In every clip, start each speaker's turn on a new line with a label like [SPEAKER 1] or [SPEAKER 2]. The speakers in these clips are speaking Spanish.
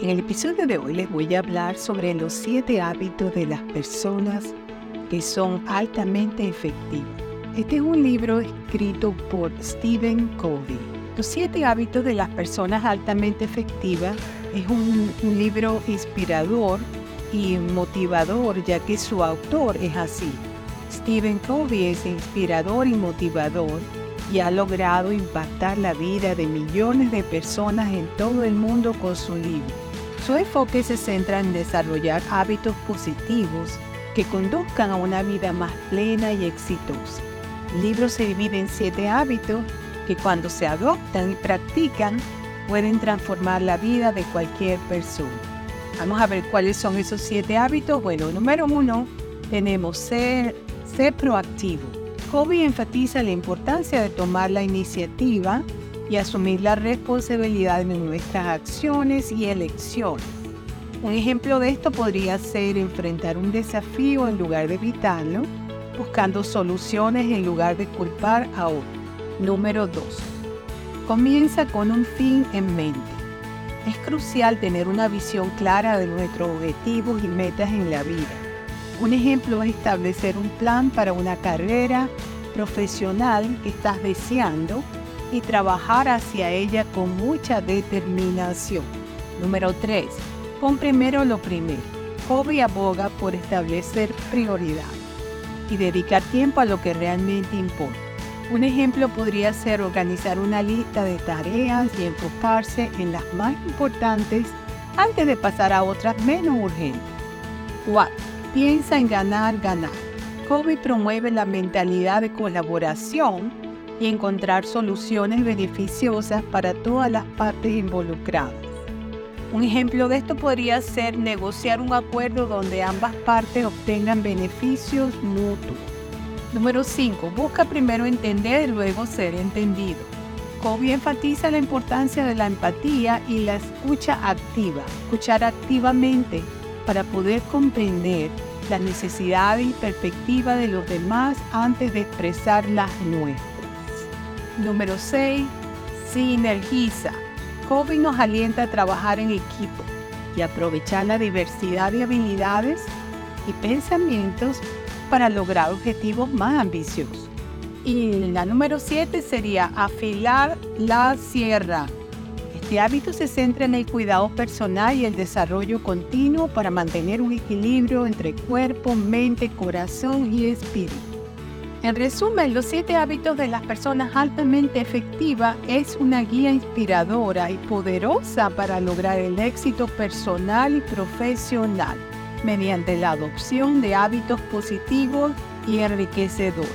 [SPEAKER 1] En el episodio de hoy les voy a hablar sobre los siete hábitos de las personas que son altamente efectivas. Este es un libro escrito por Stephen Covey. Los siete hábitos de las personas altamente efectivas es un, un libro inspirador y motivador ya que su autor es así. Stephen Covey es inspirador y motivador y ha logrado impactar la vida de millones de personas en todo el mundo con su libro. Su enfoque se centra en desarrollar hábitos positivos que conduzcan a una vida más plena y exitosa. El libro se divide en siete hábitos que cuando se adoptan y practican pueden transformar la vida de cualquier persona. Vamos a ver cuáles son esos siete hábitos. Bueno, número uno, tenemos ser, ser proactivo. Kobe enfatiza la importancia de tomar la iniciativa y asumir la responsabilidad de nuestras acciones y elecciones. Un ejemplo de esto podría ser enfrentar un desafío en lugar de evitarlo, buscando soluciones en lugar de culpar a otro. Número 2. Comienza con un fin en mente. Es crucial tener una visión clara de nuestros objetivos y metas en la vida. Un ejemplo es establecer un plan para una carrera profesional que estás deseando y trabajar hacia ella con mucha determinación. Número 3. Pon primero lo primero. Hobby aboga por establecer prioridad y dedicar tiempo a lo que realmente importa. Un ejemplo podría ser organizar una lista de tareas y enfocarse en las más importantes antes de pasar a otras menos urgentes. 4. Piensa en ganar, ganar. Hobby promueve la mentalidad de colaboración y encontrar soluciones beneficiosas para todas las partes involucradas. Un ejemplo de esto podría ser negociar un acuerdo donde ambas partes obtengan beneficios mutuos. Número 5. Busca primero entender y luego ser entendido. Kobe enfatiza la importancia de la empatía y la escucha activa. Escuchar activamente para poder comprender las necesidades y perspectiva de los demás antes de expresar las nuestras. Número 6. Sinergiza. COVID nos alienta a trabajar en equipo y aprovechar la diversidad de habilidades y pensamientos para lograr objetivos más ambiciosos. Y la número 7 sería afilar la sierra. Este hábito se centra en el cuidado personal y el desarrollo continuo para mantener un equilibrio entre cuerpo, mente, corazón y espíritu. En resumen, los siete hábitos de las personas altamente efectivas es una guía inspiradora y poderosa para lograr el éxito personal y profesional mediante la adopción de hábitos positivos y enriquecedores.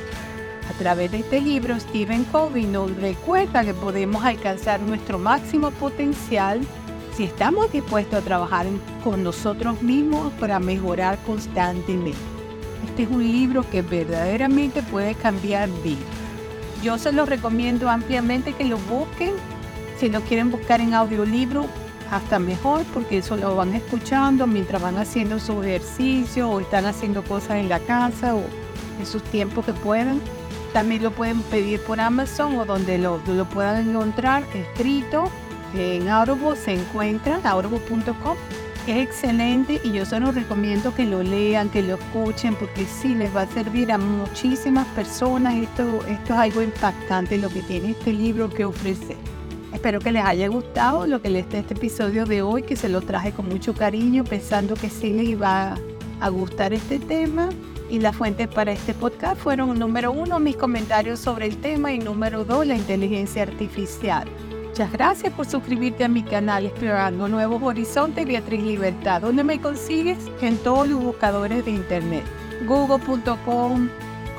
[SPEAKER 1] A través de este libro, Stephen Covey nos recuerda que podemos alcanzar nuestro máximo potencial si estamos dispuestos a trabajar con nosotros mismos para mejorar constantemente. Este es un libro que verdaderamente puede cambiar vidas. Yo se los recomiendo ampliamente que lo busquen. Si lo quieren buscar en audiolibro, hasta mejor, porque eso lo van escuchando mientras van haciendo su ejercicio o están haciendo cosas en la casa o en sus tiempos que puedan. También lo pueden pedir por Amazon o donde lo, lo puedan encontrar escrito. En Audible se encuentra, audible.com es excelente y yo solo recomiendo que lo lean, que lo escuchen, porque sí les va a servir a muchísimas personas. Esto, esto es algo impactante lo que tiene este libro que ofrece. Espero que les haya gustado lo que les de este episodio de hoy, que se lo traje con mucho cariño, pensando que sí les iba a gustar este tema. Y las fuentes para este podcast fueron, número uno, mis comentarios sobre el tema y número dos, la inteligencia artificial. Muchas gracias por suscribirte a mi canal Explorando Nuevos Horizontes Beatriz Libertad, donde me consigues en todos los buscadores de internet, google.com,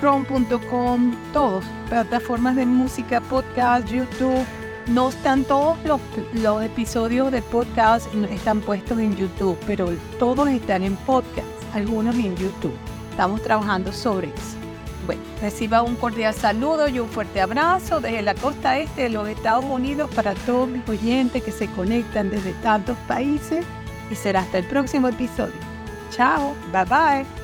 [SPEAKER 1] chrome.com, todos, plataformas de música, podcast, YouTube. No están todos los, los episodios de podcast, están puestos en YouTube, pero todos están en podcast, algunos en YouTube. Estamos trabajando sobre eso. Bueno, reciba un cordial saludo y un fuerte abrazo desde la costa este de los Estados Unidos para todos mis oyentes que se conectan desde tantos países y será hasta el próximo episodio. Chao, bye bye.